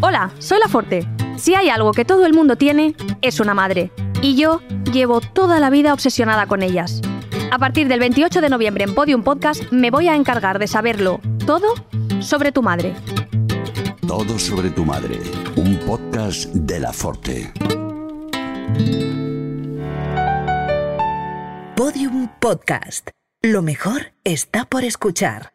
Hola, soy La Forte. Si hay algo que todo el mundo tiene, es una madre. Y yo llevo toda la vida obsesionada con ellas. A partir del 28 de noviembre en Podium Podcast me voy a encargar de saberlo todo sobre tu madre. Todo sobre tu madre, un podcast de La Forte. Podium Podcast. Lo mejor está por escuchar.